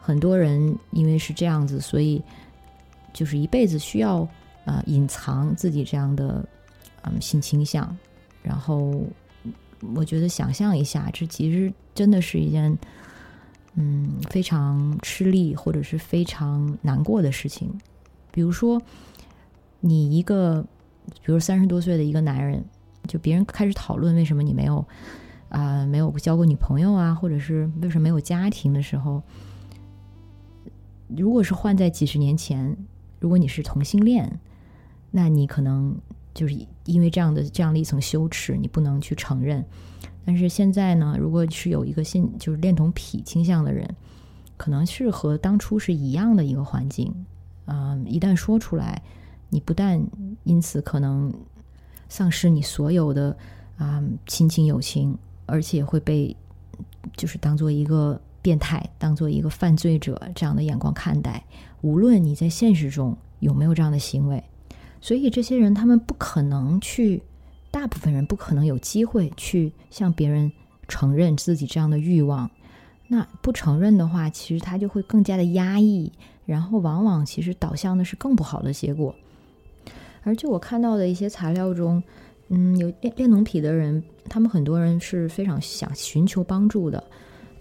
很多人因为是这样子，所以就是一辈子需要呃隐藏自己这样的嗯性倾向。然后我觉得想象一下，这其实真的是一件嗯非常吃力或者是非常难过的事情。比如说你一个。比如三十多岁的一个男人，就别人开始讨论为什么你没有啊没有交过女朋友啊，或者是为什么没有家庭的时候，如果是换在几十年前，如果你是同性恋，那你可能就是因为这样的这样的一层羞耻，你不能去承认。但是现在呢，如果是有一个性就是恋童癖倾向的人，可能是和当初是一样的一个环境，嗯，一旦说出来。你不但因此可能丧失你所有的啊亲情友情，而且会被就是当做一个变态，当做一个犯罪者这样的眼光看待。无论你在现实中有没有这样的行为，所以这些人他们不可能去，大部分人不可能有机会去向别人承认自己这样的欲望。那不承认的话，其实他就会更加的压抑，然后往往其实导向的是更不好的结果。而就我看到的一些材料中，嗯，有恋恋童癖的人，他们很多人是非常想寻求帮助的，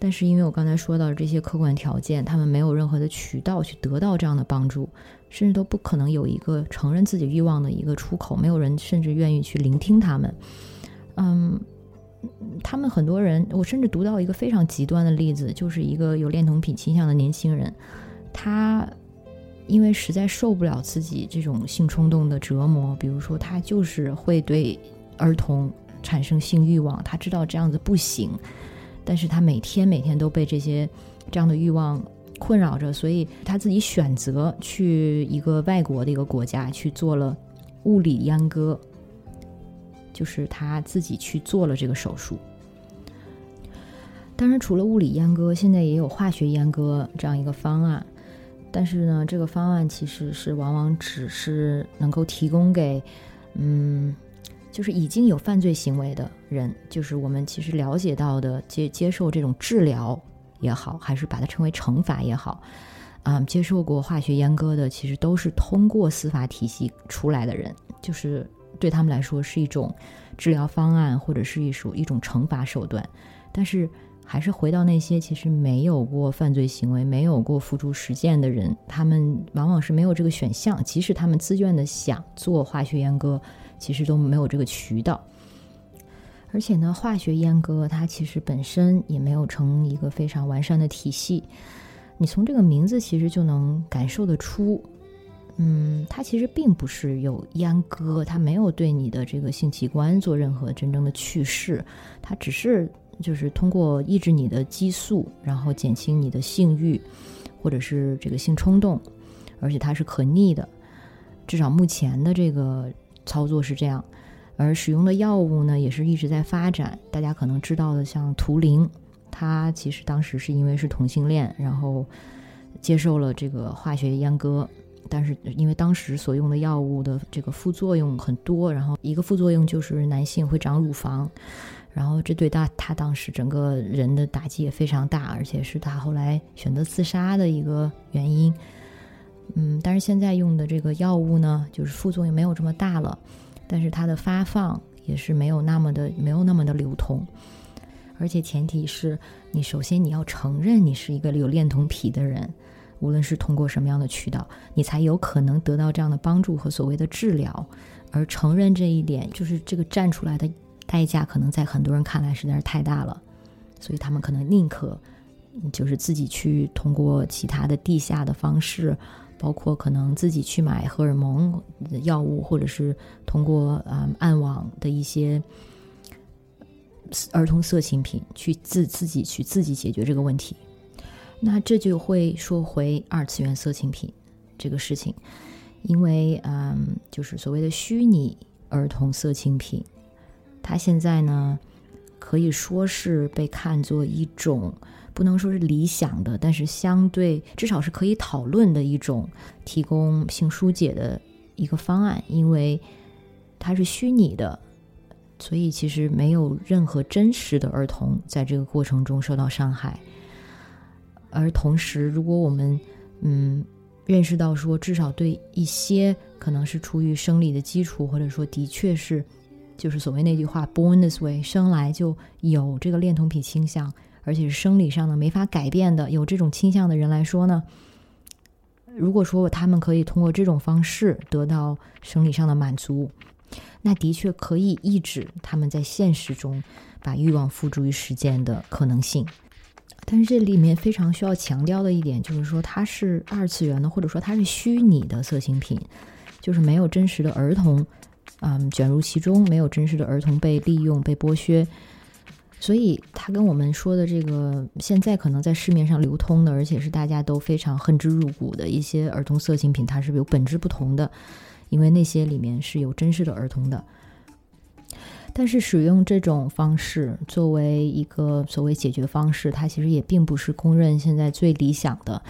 但是因为我刚才说到这些客观条件，他们没有任何的渠道去得到这样的帮助，甚至都不可能有一个承认自己欲望的一个出口，没有人甚至愿意去聆听他们。嗯，他们很多人，我甚至读到一个非常极端的例子，就是一个有恋童癖倾向的年轻人，他。因为实在受不了自己这种性冲动的折磨，比如说他就是会对儿童产生性欲望，他知道这样子不行，但是他每天每天都被这些这样的欲望困扰着，所以他自己选择去一个外国的一个国家去做了物理阉割，就是他自己去做了这个手术。当然，除了物理阉割，现在也有化学阉割这样一个方案。但是呢，这个方案其实是往往只是能够提供给，嗯，就是已经有犯罪行为的人，就是我们其实了解到的接接受这种治疗也好，还是把它称为惩罚也好，啊，接受过化学阉割的，其实都是通过司法体系出来的人，就是对他们来说是一种治疗方案，或者是一种一种惩罚手段，但是。还是回到那些其实没有过犯罪行为、没有过付诸实践的人，他们往往是没有这个选项。即使他们自愿的想做化学阉割，其实都没有这个渠道。而且呢，化学阉割它其实本身也没有成一个非常完善的体系。你从这个名字其实就能感受得出，嗯，它其实并不是有阉割，它没有对你的这个性器官做任何真正的去世，它只是。就是通过抑制你的激素，然后减轻你的性欲，或者是这个性冲动，而且它是可逆的，至少目前的这个操作是这样。而使用的药物呢，也是一直在发展。大家可能知道的，像图灵，他其实当时是因为是同性恋，然后接受了这个化学阉割，但是因为当时所用的药物的这个副作用很多，然后一个副作用就是男性会长乳房，然后这对他他当时整个人的打击也非常大，而且是他后来选择自杀的一个原因。嗯，但是现在用的这个药物呢，就是副作用没有这么大了，但是它的发放也是没有那么的没有那么的流通，而且前提是你首先你要承认你是一个有恋童癖的人，无论是通过什么样的渠道，你才有可能得到这样的帮助和所谓的治疗。而承认这一点，就是这个站出来的代价，可能在很多人看来实在是太大了，所以他们可能宁可就是自己去通过其他的地下的方式。包括可能自己去买荷尔蒙药物，或者是通过啊暗网的一些儿童色情品去自自己去自己解决这个问题。那这就会说回二次元色情品这个事情，因为嗯，就是所谓的虚拟儿童色情品，它现在呢可以说是被看作一种。不能说是理想的，但是相对至少是可以讨论的一种提供性疏解的一个方案，因为它是虚拟的，所以其实没有任何真实的儿童在这个过程中受到伤害。而同时，如果我们嗯认识到说，至少对一些可能是出于生理的基础，或者说的确是就是所谓那句话 “born this way”，生来就有这个恋童癖倾向。而且是生理上的没法改变的，有这种倾向的人来说呢，如果说他们可以通过这种方式得到生理上的满足，那的确可以抑制他们在现实中把欲望付诸于实践的可能性。但是这里面非常需要强调的一点就是说，它是二次元的，或者说它是虚拟的色情品，就是没有真实的儿童，嗯，卷入其中，没有真实的儿童被利用、被剥削。所以，他跟我们说的这个现在可能在市面上流通的，而且是大家都非常恨之入骨的一些儿童色情品，它是有本质不同的，因为那些里面是有真实的儿童的。但是，使用这种方式作为一个所谓解决方式，它其实也并不是公认现在最理想的。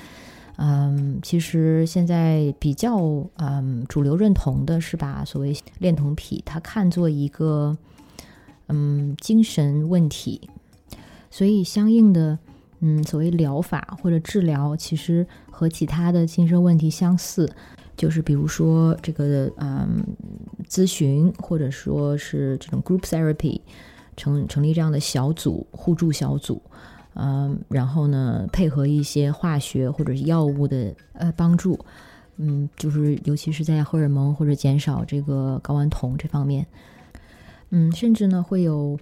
嗯，其实现在比较嗯主流认同的是把所谓恋童癖，它看作一个。嗯，精神问题，所以相应的，嗯，所谓疗法或者治疗，其实和其他的精神问题相似，就是比如说这个，嗯，咨询或者说是这种 group therapy，成成立这样的小组互助小组，嗯，然后呢，配合一些化学或者是药物的呃帮助，嗯，就是尤其是在荷尔蒙或者减少这个睾丸酮这方面。嗯，甚至呢，会有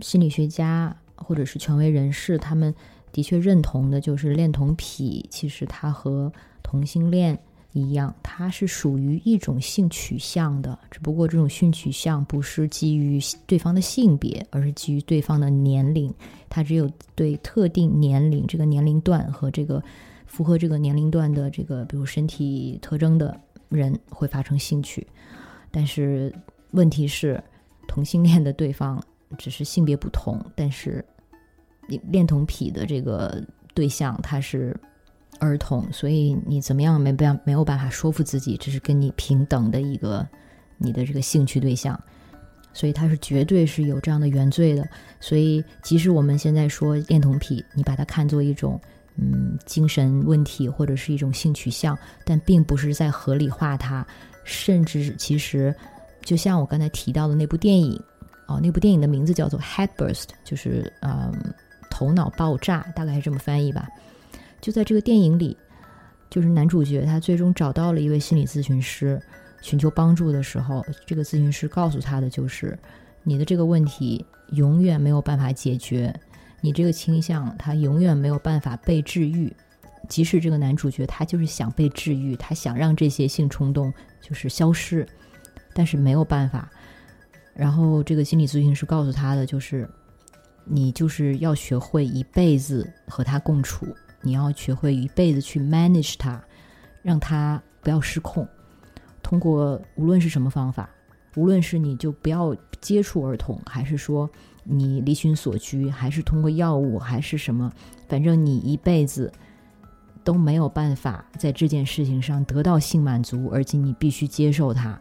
心理学家或者是权威人士，他们的确认同的，就是恋童癖，其实它和同性恋一样，它是属于一种性取向的，只不过这种性取向不是基于对方的性别，而是基于对方的年龄，它只有对特定年龄这个年龄段和这个符合这个年龄段的这个，比如身体特征的人会发生兴趣，但是问题是。同性恋的对方只是性别不同，但是恋童癖的这个对象他是儿童，所以你怎么样没办没有办法说服自己这是跟你平等的一个你的这个兴趣对象，所以他是绝对是有这样的原罪的。所以即使我们现在说恋童癖，你把它看作一种嗯精神问题或者是一种性取向，但并不是在合理化它，甚至其实。就像我刚才提到的那部电影，哦，那部电影的名字叫做《Head Burst》，就是嗯，头脑爆炸，大概是这么翻译吧。就在这个电影里，就是男主角他最终找到了一位心理咨询师，寻求帮助的时候，这个咨询师告诉他的就是：你的这个问题永远没有办法解决，你这个倾向他永远没有办法被治愈。即使这个男主角他就是想被治愈，他想让这些性冲动就是消失。但是没有办法，然后这个心理咨询师告诉他的就是，你就是要学会一辈子和他共处，你要学会一辈子去 manage 它，让它不要失控。通过无论是什么方法，无论是你就不要接触儿童，还是说你离群所居，还是通过药物，还是什么，反正你一辈子都没有办法在这件事情上得到性满足，而且你必须接受它。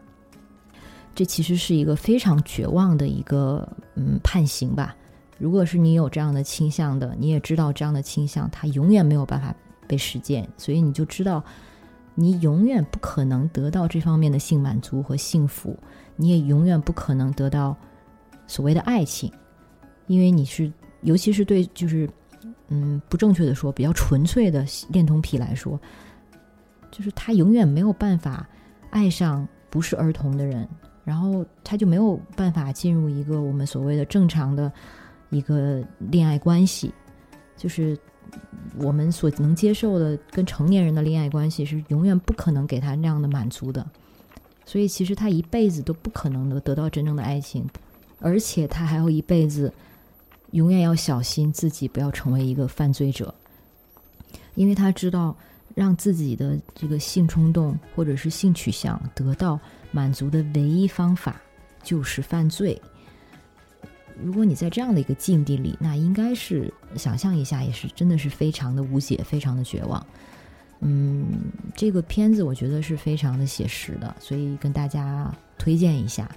这其实是一个非常绝望的一个嗯判刑吧。如果是你有这样的倾向的，你也知道这样的倾向它永远没有办法被实践，所以你就知道你永远不可能得到这方面的性满足和幸福，你也永远不可能得到所谓的爱情，因为你是尤其是对就是嗯不正确的说比较纯粹的恋童癖来说，就是他永远没有办法爱上不是儿童的人。然后他就没有办法进入一个我们所谓的正常的一个恋爱关系，就是我们所能接受的跟成年人的恋爱关系是永远不可能给他那样的满足的，所以其实他一辈子都不可能的得到真正的爱情，而且他还要一辈子永远要小心自己不要成为一个犯罪者，因为他知道让自己的这个性冲动或者是性取向得到。满足的唯一方法就是犯罪。如果你在这样的一个境地里，那应该是想象一下，也是真的是非常的无解，非常的绝望。嗯，这个片子我觉得是非常的写实的，所以跟大家推荐一下。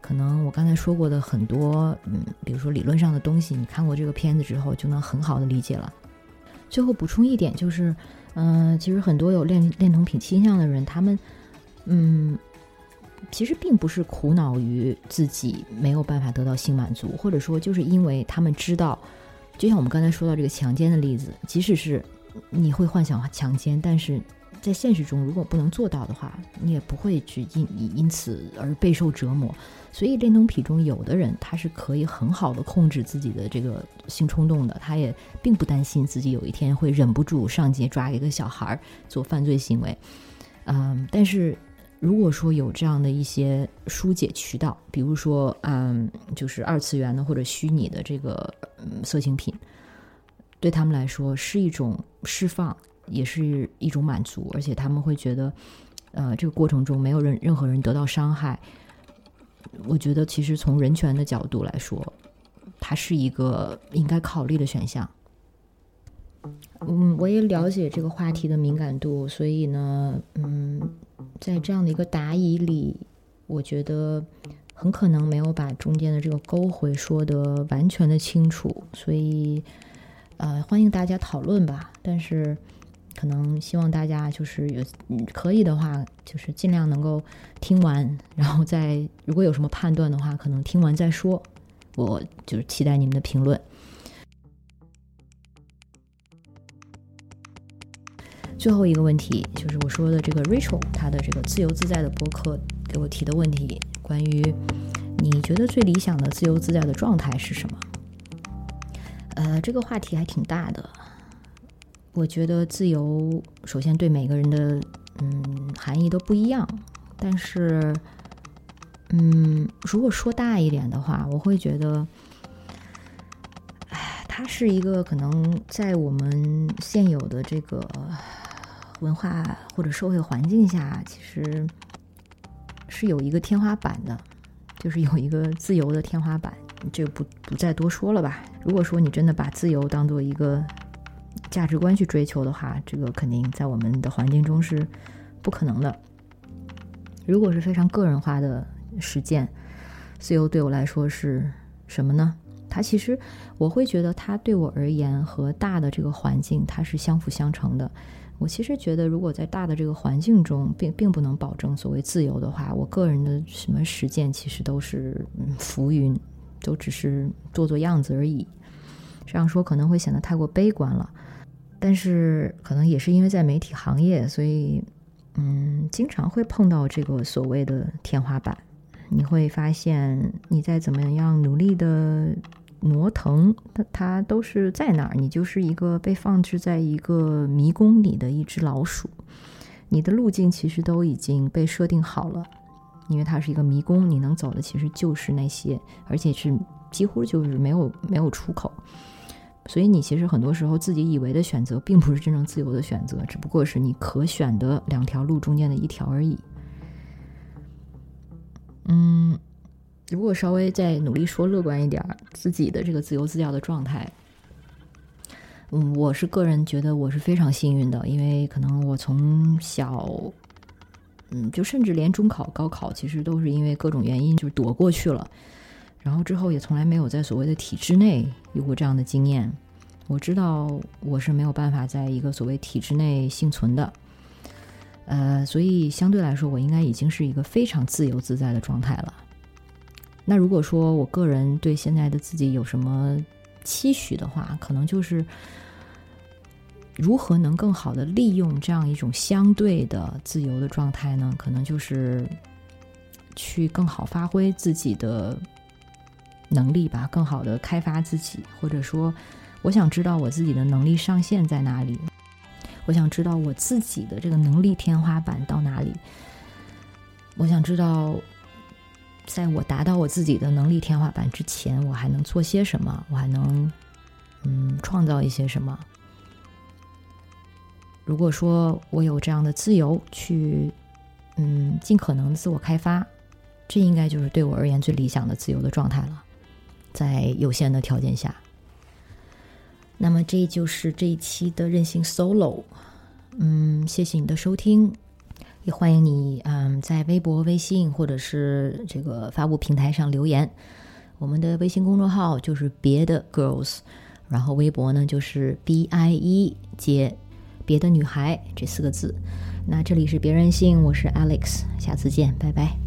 可能我刚才说过的很多，嗯，比如说理论上的东西，你看过这个片子之后就能很好的理解了。最后补充一点就是，嗯，其实很多有恋恋童癖倾向的人，他们，嗯。其实并不是苦恼于自己没有办法得到性满足，或者说就是因为他们知道，就像我们刚才说到这个强奸的例子，即使是你会幻想强奸，但是在现实中如果不能做到的话，你也不会去因因此而备受折磨。所以恋童癖中有的人他是可以很好的控制自己的这个性冲动的，他也并不担心自己有一天会忍不住上街抓一个小孩做犯罪行为。嗯，但是。如果说有这样的一些疏解渠道，比如说，嗯，就是二次元的或者虚拟的这个嗯色情品，对他们来说是一种释放，也是一种满足，而且他们会觉得，呃，这个过程中没有人任何人得到伤害。我觉得，其实从人权的角度来说，它是一个应该考虑的选项。嗯，我也了解这个话题的敏感度，所以呢，嗯。在这样的一个答疑里，我觉得很可能没有把中间的这个勾回说的完全的清楚，所以呃，欢迎大家讨论吧。但是可能希望大家就是有可以的话，就是尽量能够听完，然后再如果有什么判断的话，可能听完再说。我就是期待你们的评论。最后一个问题就是我说的这个 Rachel，他的这个自由自在的博客给我提的问题，关于你觉得最理想的自由自在的状态是什么？呃，这个话题还挺大的。我觉得自由首先对每个人的嗯含义都不一样，但是嗯，如果说大一点的话，我会觉得，哎，它是一个可能在我们现有的这个。文化或者社会环境下，其实是有一个天花板的，就是有一个自由的天花板，这不不再多说了吧。如果说你真的把自由当做一个价值观去追求的话，这个肯定在我们的环境中是不可能的。如果是非常个人化的实践，自由对我来说是什么呢？它其实我会觉得，它对我而言和大的这个环境它是相辅相成的。我其实觉得，如果在大的这个环境中，并并不能保证所谓自由的话，我个人的什么实践其实都是浮云，都只是做做样子而已。这样说可能会显得太过悲观了，但是可能也是因为在媒体行业，所以嗯，经常会碰到这个所谓的天花板。你会发现，你在怎么样努力的。挪腾，它它都是在那儿，你就是一个被放置在一个迷宫里的一只老鼠，你的路径其实都已经被设定好了，因为它是一个迷宫，你能走的其实就是那些，而且是几乎就是没有没有出口，所以你其实很多时候自己以为的选择，并不是真正自由的选择，只不过是你可选的两条路中间的一条而已。嗯。如果稍微再努力说乐观一点儿，自己的这个自由自教的状态，嗯，我是个人觉得我是非常幸运的，因为可能我从小，嗯，就甚至连中考、高考，其实都是因为各种原因就躲过去了。然后之后也从来没有在所谓的体制内有过这样的经验。我知道我是没有办法在一个所谓体制内幸存的，呃，所以相对来说，我应该已经是一个非常自由自在的状态了。那如果说我个人对现在的自己有什么期许的话，可能就是如何能更好的利用这样一种相对的自由的状态呢？可能就是去更好发挥自己的能力吧，更好的开发自己，或者说。我想知道我自己的能力上限在哪里，我想知道我自己的这个能力天花板到哪里。我想知道，在我达到我自己的能力天花板之前，我还能做些什么？我还能嗯创造一些什么？如果说我有这样的自由去嗯尽可能自我开发，这应该就是对我而言最理想的自由的状态了，在有限的条件下。那么这就是这一期的任性 solo，嗯，谢谢你的收听，也欢迎你嗯在微博、微信或者是这个发布平台上留言。我们的微信公众号就是别的 girls，然后微博呢就是 b i e 接别的女孩这四个字。那这里是别任性，我是 Alex，下次见，拜拜。